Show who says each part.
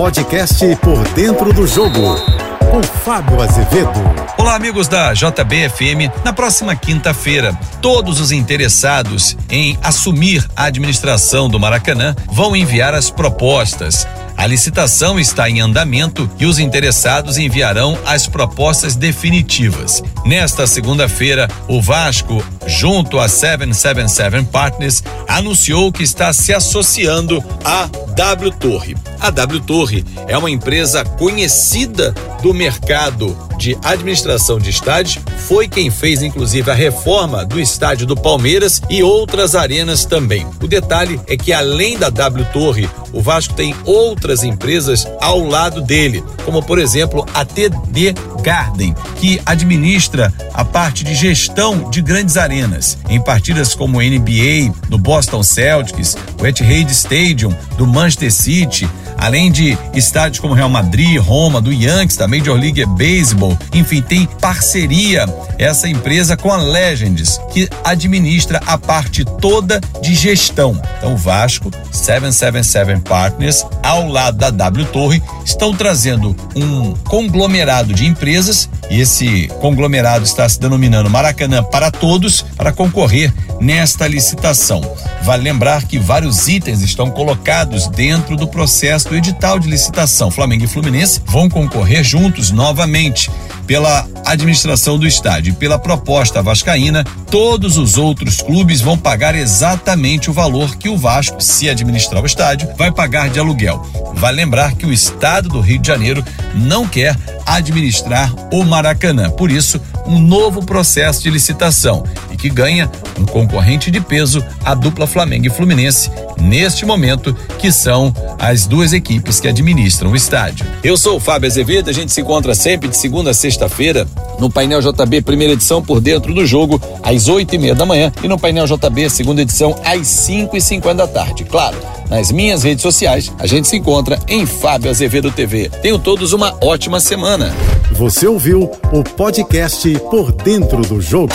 Speaker 1: podcast Por Dentro do Jogo, com Fábio Azevedo.
Speaker 2: Olá, amigos da JBFM. Na próxima quinta-feira, todos os interessados em assumir a administração do Maracanã vão enviar as propostas. A licitação está em andamento e os interessados enviarão as propostas definitivas. Nesta segunda-feira, o Vasco, junto a 777 Partners, anunciou que está se associando à W Torre. A W Torre é uma empresa conhecida do mercado de administração de estádios, foi quem fez inclusive a reforma do estádio do Palmeiras e outras arenas também. O detalhe é que além da W Torre, o Vasco tem outras empresas ao lado dele, como por exemplo a TD Garden, que administra a parte de gestão de grandes arenas em partidas como o NBA, do Boston Celtics, o Etihad Stadium, do Manchester City, além de estádios como Real Madrid, Roma, do Yankees, da Major League Baseball, enfim, tem parceria essa empresa com a Legends, que administra a parte toda de gestão. Então, Vasco, 777 Partners, ao lado da W Torre, estão trazendo um conglomerado de empresas e esse conglomerado está se denominando Maracanã para Todos para concorrer nesta licitação. Vale lembrar que vários itens estão colocados dentro do processo do edital de licitação. Flamengo e Fluminense vão concorrer juntos novamente pela administração do estádio e pela proposta vascaína, todos os outros clubes vão pagar exatamente o valor que o Vasco, se administrar o estádio, vai pagar de aluguel. Vale lembrar que o estado do Rio de Janeiro não quer administrar o Maracanã. Por isso, um novo processo de licitação e que ganha concorrente de peso, a dupla Flamengo e Fluminense, neste momento, que são as duas equipes que administram o estádio. Eu sou o Fábio Azevedo, a gente se encontra sempre de segunda a sexta-feira no painel JB, primeira edição, por dentro do jogo, às oito e meia da manhã, e no painel JB, segunda edição, às cinco e cinquenta da tarde. Claro, nas minhas redes sociais, a gente se encontra em Fábio Azevedo TV. Tenham todos uma ótima semana.
Speaker 1: Você ouviu o podcast Por Dentro do Jogo.